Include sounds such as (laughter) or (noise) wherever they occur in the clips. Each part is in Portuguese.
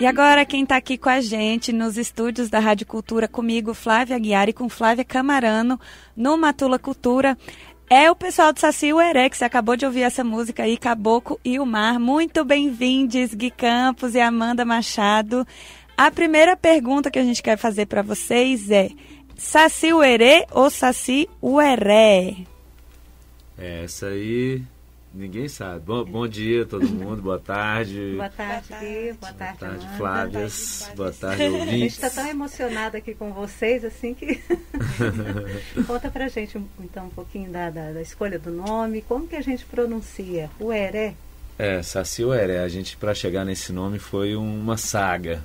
E agora quem está aqui com a gente nos estúdios da Rádio Cultura comigo, Flávia Aguiar e com Flávia Camarano no Matula Cultura é o pessoal do Saci Ueré, que você acabou de ouvir essa música aí, Caboclo e o Mar. Muito bem-vindos, Gui Campos e Amanda Machado. A primeira pergunta que a gente quer fazer para vocês é: Saci Uerê ou Saci Ueré? Essa aí Ninguém sabe. Bom, bom dia todo mundo, boa tarde. Boa tarde, Gui. Boa tarde, Boa tarde. Flávias. Boa tarde, (laughs) ouvintes. A gente está tão emocionada aqui com vocês, assim que... (laughs) Conta pra gente, então, um pouquinho da, da, da, escolha do nome. Como que a gente pronuncia? O Heré? É, Saci Ueré. A gente, para chegar nesse nome, foi uma saga.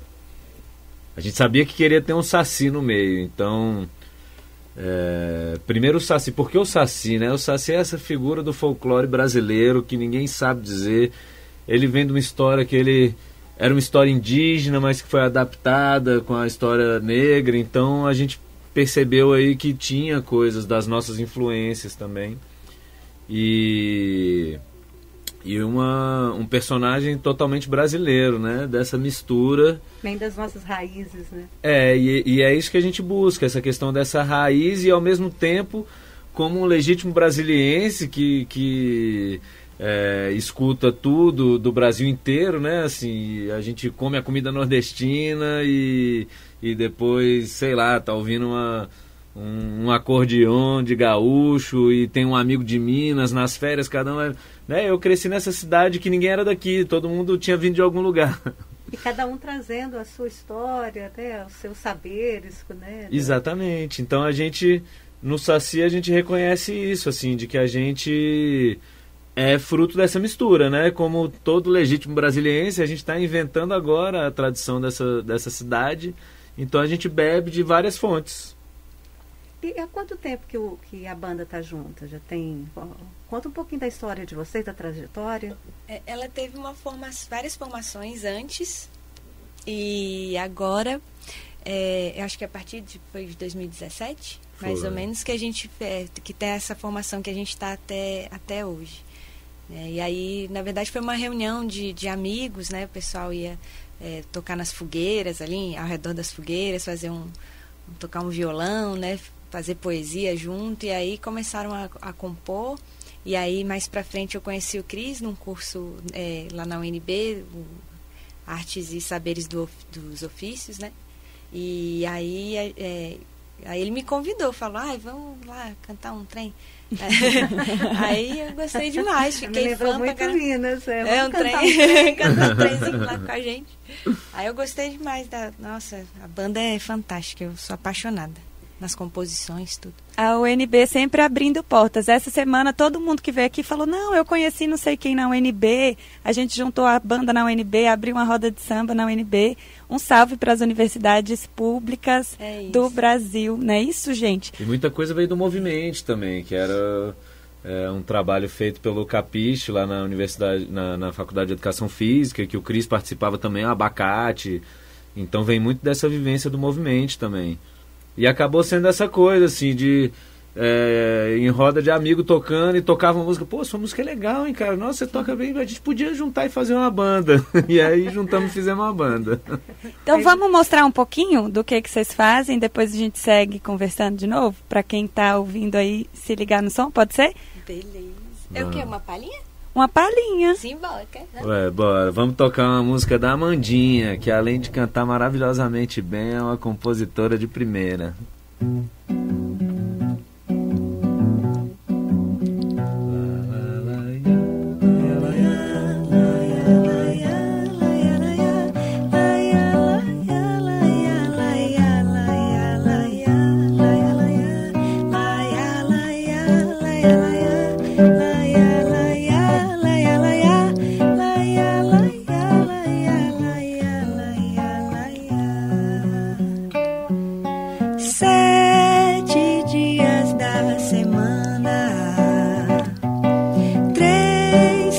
A gente sabia que queria ter um Saci no meio, então... É, primeiro o Saci, porque o Saci, né? O Saci é essa figura do folclore brasileiro que ninguém sabe dizer. Ele vem de uma história que ele era uma história indígena, mas que foi adaptada com a história negra. Então a gente percebeu aí que tinha coisas das nossas influências também. E e uma, um personagem totalmente brasileiro, né? Dessa mistura. Vem das nossas raízes, né? É, e, e, é isso que a gente busca, essa questão dessa raiz e ao mesmo tempo como um legítimo brasiliense que, que é, escuta tudo do Brasil inteiro, né? Assim, a gente come a comida nordestina e, e depois, sei lá, tá ouvindo uma, um, um acordeon de gaúcho e tem um amigo de Minas nas férias, cada um é né? Eu cresci nessa cidade que ninguém era daqui, todo mundo tinha vindo de algum lugar. (laughs) E cada um trazendo a sua história, né, os seus saberes, né? Exatamente. Então a gente no Saci a gente reconhece isso, assim, de que a gente é fruto dessa mistura, né? Como todo legítimo brasiliense, a gente está inventando agora a tradição dessa, dessa cidade. Então a gente bebe de várias fontes. E há quanto tempo que, o, que a banda está junta? Já tem. Conta um pouquinho da história de vocês, da trajetória. É, ela teve uma forma, várias formações antes e agora, é, eu acho que a partir de, foi de 2017, foi. mais ou menos, que a gente é, que tem essa formação que a gente está até, até hoje. É, e aí, na verdade, foi uma reunião de, de amigos, né? O pessoal ia é, tocar nas fogueiras ali, ao redor das fogueiras, fazer um, tocar um violão, né? Fazer poesia junto e aí começaram a, a compor. E aí mais para frente eu conheci o Cris num curso é, lá na UNB Artes e Saberes do, dos Ofícios né? E aí é, é aí ele me convidou falou ai vamos lá cantar um trem. (laughs) Aí eu gostei demais fiquei me fã muito pra Minas é, é um (laughs) trem. cantar um trenzinho lá com a gente. Aí eu gostei demais da nossa a banda é fantástica eu sou apaixonada nas composições, tudo. A UNB sempre abrindo portas. Essa semana todo mundo que veio aqui falou: "Não, eu conheci não sei quem na UNB. A gente juntou a banda na UNB, abriu uma roda de samba na UNB. Um salve para as universidades públicas é do Brasil, não é isso, gente? E muita coisa veio do movimento também, que era é, um trabalho feito pelo Capiche lá na universidade, na, na Faculdade de Educação Física, que o Cris participava também, o Abacate. Então vem muito dessa vivência do movimento também. E acabou sendo essa coisa, assim, de. É, em roda de amigo tocando e tocava uma música. Pô, sua música é legal, hein, cara? Nossa, você toca bem. A gente podia juntar e fazer uma banda. (laughs) E aí juntamos e fizemos uma banda. Então vamos mostrar um pouquinho do que, que vocês fazem. Depois a gente segue conversando de novo. Para quem tá ouvindo aí, se ligar no som, pode ser? Beleza. É o quê? Uma palhinha? Uma palhinha. Simbora, né? Ué, bora. Vamos tocar uma música da Amandinha, que além de cantar maravilhosamente bem, é uma compositora de primeira.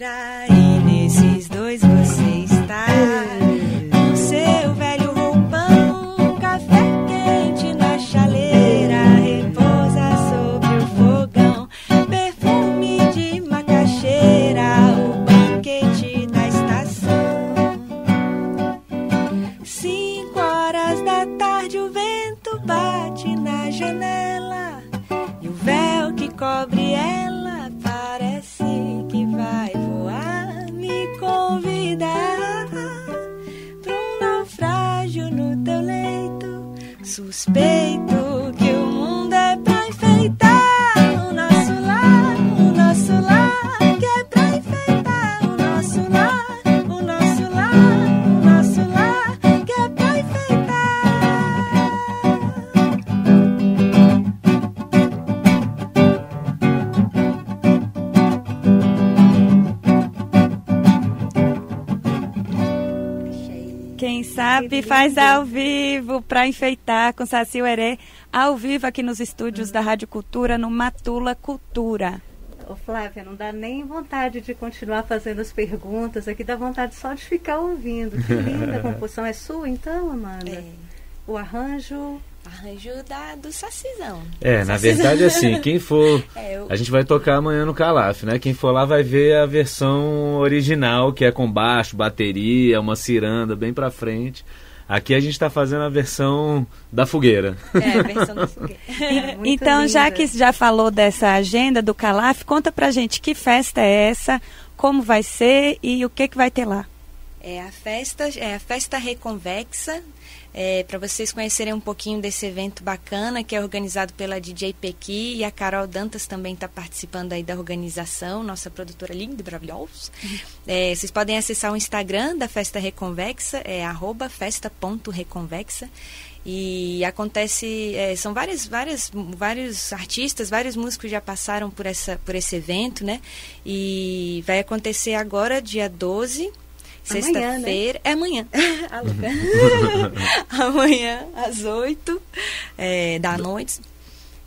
respirar. Sabe faz ao vivo para enfeitar com Saci Herê, ao vivo aqui nos estúdios da Rádio Cultura, no Matula Cultura. Ô Flávia, não dá nem vontade de continuar fazendo as perguntas aqui, dá vontade só de ficar ouvindo. Que linda a (laughs) composição. É sua então, Amanda? É, O arranjo. arranjo da, do Sacizão. É, na verdade, assim, quem for. (laughs) É, A gente vai tocar amanhã no Calaf, né? Quem for lá vai ver a versão original, que é com baixo, bateria, uma ciranda bem pra frente. Aqui a gente tá fazendo a versão da fogueira. É, a versão. É (laughs) muito então, já que já falou dessa agenda do Calaf, conta pra gente que festa é essa, como vai ser e o que, que vai ter lá. É a festa, é a festa Reconvexa, é, para vocês conhecerem um pouquinho desse evento bacana que é organizado pela DJ Pequi e a Carol Dantas também está participando aí da organização, nossa produtora linda e maravilhosa. (laughs) É, vocês podem acessar o Instagram da Festa Reconvexa, é arroba festa.reconvexa. E acontece, é, são várias, várias, vários artistas, vários músicos já passaram por, essa, por esse evento, né? E vai acontecer agora, dia 12, Amanhã, sexta-feira. É amanhã. (laughs) (laughs) Amanhã, às 8 é, da noite.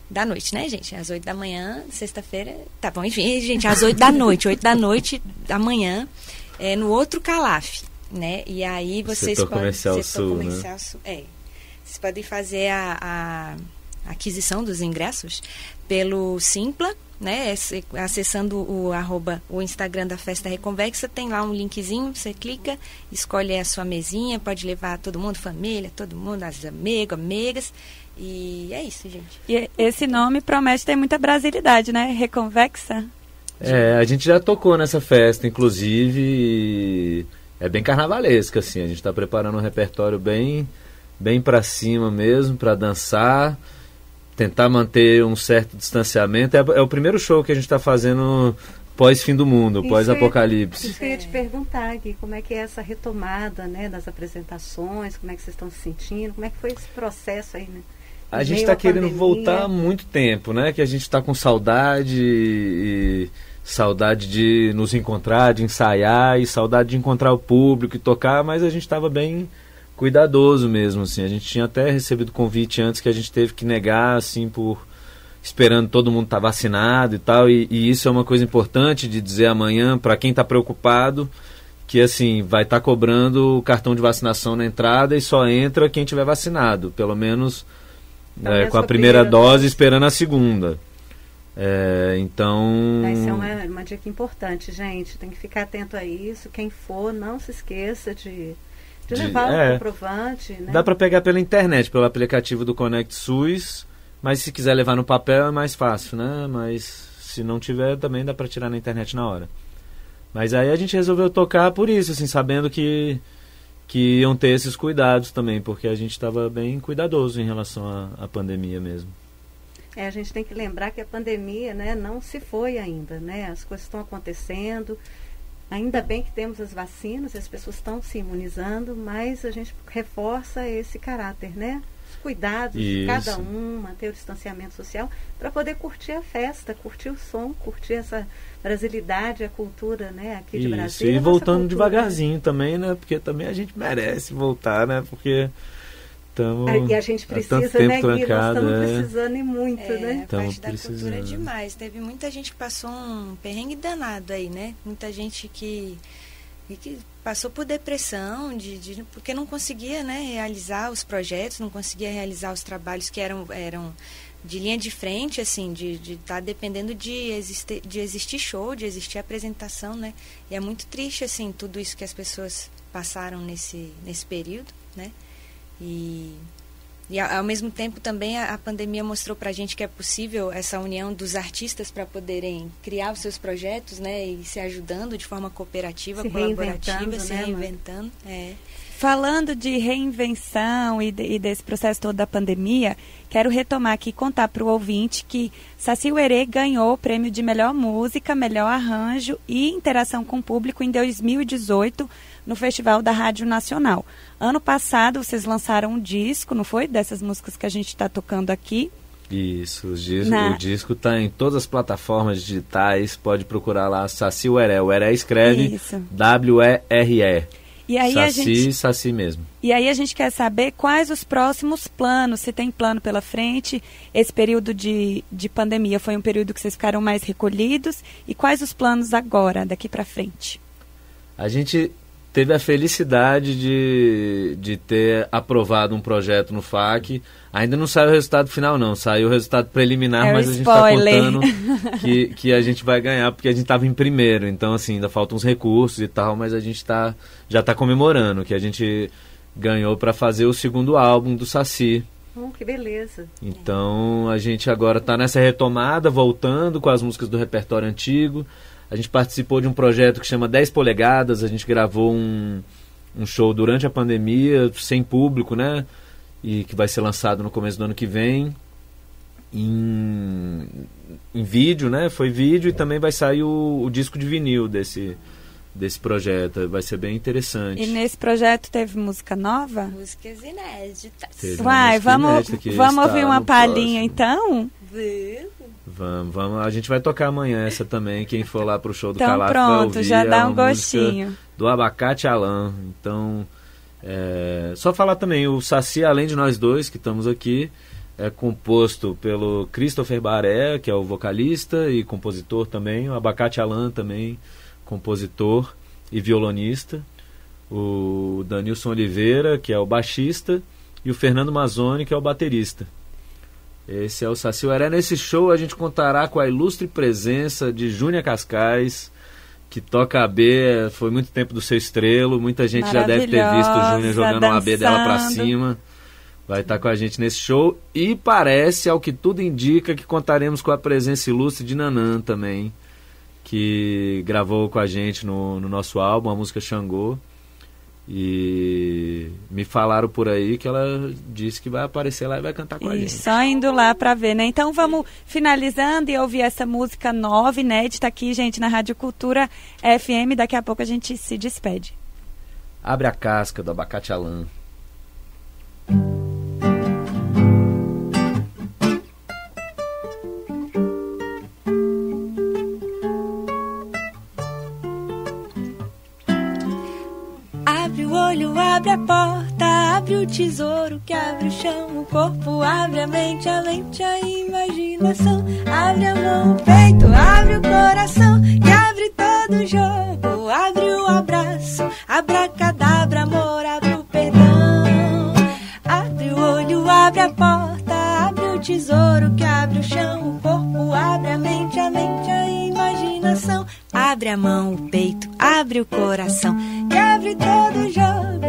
Da noite, né, gente? Às 8 da manhã, sexta-feira. Tá bom, enfim, gente, às 8 da noite, 8 da noite da manhã, é, no outro Calaf, né? E aí vocês Setor podem. Comercial Setor Sul, né? Comercial Sul, É. Vocês podem fazer a, a aquisição dos ingressos pelo Simpla, né? Acessando o arroba, o Instagram da Festa Reconvexa, tem lá um linkzinho, você clica, escolhe a sua mesinha, pode levar todo mundo, família, todo mundo, as amigos, amigas. E é isso, gente. E esse nome promete ter muita brasilidade, né? Reconvexa. É, a gente já tocou nessa festa, inclusive, e é bem carnavalesca, assim. A gente está preparando um repertório bem, bem para cima mesmo, para dançar, tentar manter um certo distanciamento. É, é o primeiro show que a gente está fazendo pós-fim do mundo, pós-apocalipse. Isso que eu ia te perguntar, Gui, como é que é essa retomada né, das apresentações, como é que vocês estão se sentindo, como é que foi esse processo aí, né? A gente está querendo pandemia. voltar há muito tempo, né? Que a gente está com saudade e saudade de nos encontrar, de ensaiar e saudade de encontrar o público e tocar, mas a gente estava bem cuidadoso mesmo, assim. A gente tinha até recebido convite antes que a gente teve que negar, assim, por esperando todo mundo estar vacinado e tal. E, e isso é uma coisa importante de dizer amanhã para quem está preocupado que assim vai estar cobrando o cartão de vacinação na entrada e só entra quem tiver vacinado, pelo menos é, com a primeira primeira dose dose. esperando a segunda. É, então Essa é uma, uma dica importante, gente. Tem que ficar atento a isso. Quem for, não se esqueça de, de, De- levar é. o comprovante. Né? dá para pegar pela internet, pelo aplicativo do Conect SUS, mas se quiser levar no papel é mais fácil, né? Mas se não tiver também dá para tirar na internet na hora. Mas aí a gente resolveu tocar por isso, assim, sabendo que que iam ter esses cuidados também, porque a gente estava bem cuidadoso em relação à, à pandemia mesmo. É, a gente tem que lembrar que a pandemia né, não se foi ainda, né? As coisas estão acontecendo. Ainda bem que temos as vacinas, as pessoas estão se imunizando, mas a gente reforça esse caráter, né? cuidados de cada um, manter o distanciamento social, para poder curtir a festa, curtir o som, curtir essa brasilidade, a cultura né, aqui de Isso, Brasília. E voltando devagarzinho também, né? Porque também a gente merece voltar, né? Porque Tamo e a gente precisa, né, Gui? Nós estamos é. precisando e muito, é, né? A parte da cultura é demais. Teve muita gente que passou um perrengue danado aí, né? Muita gente que, que passou por depressão, de, de, porque não conseguia né, realizar os projetos, não conseguia realizar os trabalhos que eram, eram de linha de frente, assim, de estar de tá dependendo de existir, de existir show, de existir apresentação, né? E é muito triste, assim, tudo isso que as pessoas passaram nesse, nesse período, né? E, e ao mesmo tempo também a, a pandemia mostrou para a gente que é possível essa união dos artistas para poderem criar os seus projetos, né, e se ajudando de forma cooperativa, se colaborativa, se né, reinventando. É. Falando de reinvenção e, de, e, desse processo todo da pandemia, quero retomar aqui e contar para o ouvinte que Saci Uerê ganhou o prêmio de melhor música, melhor arranjo e interação com o público em 2018 no Festival da Rádio Nacional. Ano passado vocês lançaram um disco, não foi? Dessas músicas que a gente está tocando aqui. Isso, o disco, Na... o disco tá em todas as plataformas digitais, pode procurar lá Saci Ueré. O Ueré escreve W-E-R-E. E aí saci, a gente, Saci mesmo. E aí a gente quer saber quais os próximos planos, se tem plano pela frente. Esse período de, de pandemia foi um período que vocês ficaram mais recolhidos. E quais os planos agora, daqui para frente? A gente teve a felicidade de, de ter aprovado um projeto no FAC. Ainda não saiu o resultado final, não. Saiu o resultado preliminar, é mas a gente está contando (laughs) que, que a gente vai ganhar, porque a gente estava em primeiro. Então, assim, ainda faltam uns recursos e tal, mas a gente tá, já está comemorando que a gente ganhou para fazer o segundo álbum do Saci. Oh, que beleza. Então, a gente agora está nessa retomada, voltando com as músicas do repertório antigo. A gente participou de um projeto que chama 10 polegadas, a gente gravou um, um show durante a pandemia, sem público, né? E que vai ser lançado no começo do ano que vem. Em, em vídeo, né? Foi vídeo e também vai sair o, o disco de vinil desse, desse projeto. Vai ser bem interessante. E nesse projeto teve música nova? Músicas inéditas. Teve Uai, vamos, vamos ouvir uma palhinha então? Vamos, vamos. A gente vai tocar amanhã essa também. Quem for lá pro show do então, Calaf pronto, vai ouvir. já dá um gostinho. Do Abacate Alan. Então, é, só falar também, o Saci, além de nós dois que estamos aqui, é composto pelo Christopher Baré, que é o vocalista e compositor também, o Abacate Alan também, compositor e violonista, o Danilson Oliveira, que é o baixista, e o Fernando Mazzoni, que é o baterista. Esse é o Saci Ueré. Nesse show a gente contará com a ilustre presença de Júnia Cascais, que toca AB, foi muito tempo do seu estrelo, muita gente já deve ter visto o Júnior jogando o AB dela para cima. Vai estar com a gente nesse show e parece, ao que tudo indica, que contaremos com a presença ilustre de Nanã também, que gravou com a gente no, no nosso álbum, a música Xangô. E me falaram por aí que ela disse que vai aparecer lá e vai cantar com e a gente. Só indo lá para ver, né? Então vamos finalizando e ouvir essa música nova, inédita aqui, gente, na Rádio Cultura FM. Daqui a pouco a gente se despede. Abre a casca do abacate Alan. Tesouro que abre o chão, o corpo abre a mente, a mente a imaginação, abre a mão, o peito, abre o coração, que abre todo o jogo, abre o abraço, cadabra, amor, abre o perdão, abre o olho, abre a porta, abre o tesouro que abre o chão, o corpo abre a mente, a mente a imaginação, abre a mão, o peito, abre o coração, que abre todo o jogo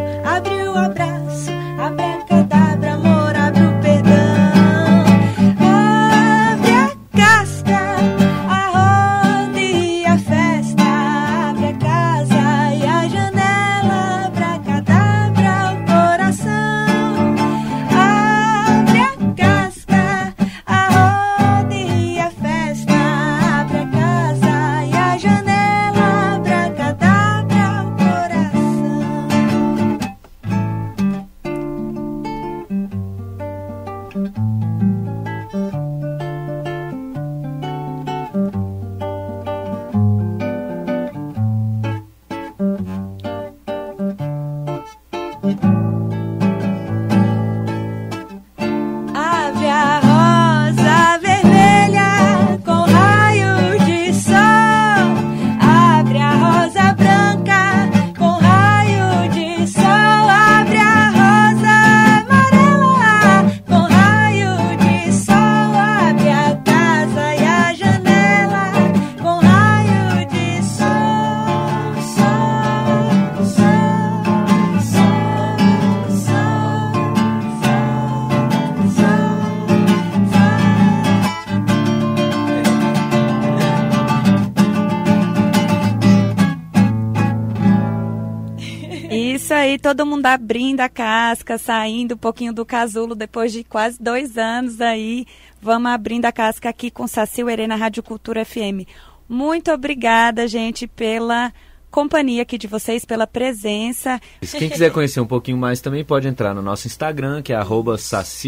todo mundo abrindo a casca, saindo um pouquinho do casulo depois de quase dois anos aí. Vamos abrindo a casca aqui com Saci Uerê na Rádio Cultura FM. Muito obrigada, gente, pela companhia aqui de vocês, pela presença. Quem quiser conhecer um pouquinho mais também pode entrar no nosso Instagram, que é arroba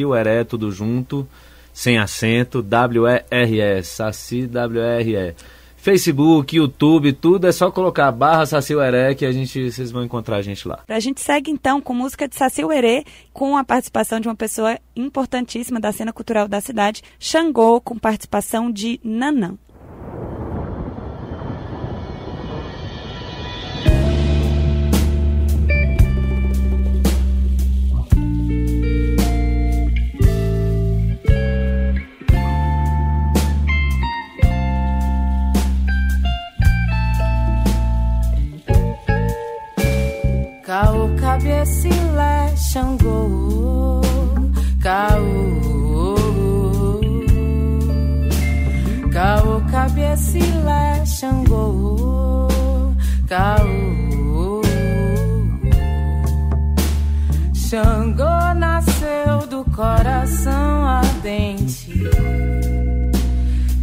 Ueré, tudo junto, sem acento, W-E-R-E, Saci W-E-R-E. Facebook, YouTube, tudo é só colocar barra Saci Ueré que a gente, vocês vão encontrar a gente lá. A gente segue então com música de Saci Uerê, com a participação de uma pessoa importantíssima da cena cultural da cidade, Xangô, com participação de Nanã. Caô, cabeçilé, Xangô, caô. Caô, cabeçilé, Xangô, caô. Xangô nasceu do coração ardente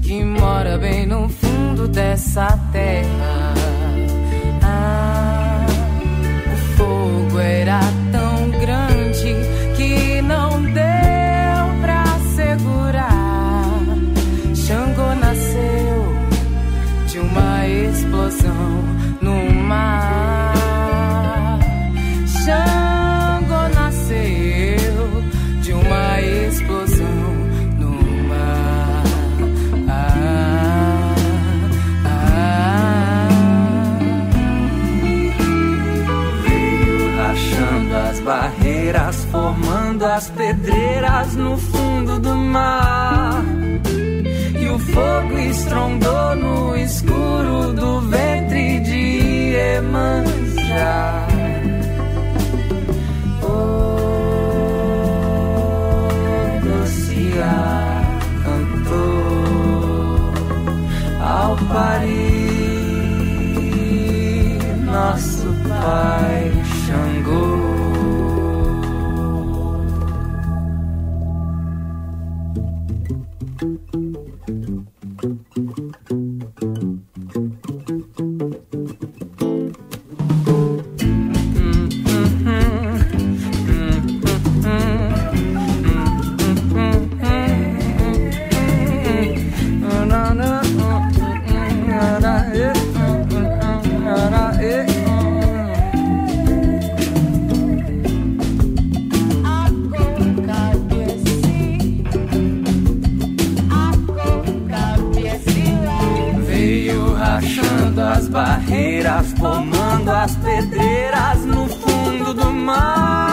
que mora bem no fundo dessa terra. ciudad. Nosso pai Xangô. Barreiras, formando as pedreiras no fundo do mar.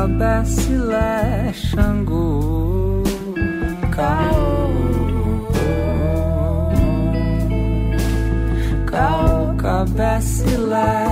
Cabecilé, Xangô, Caô, Caô, Cabecilé.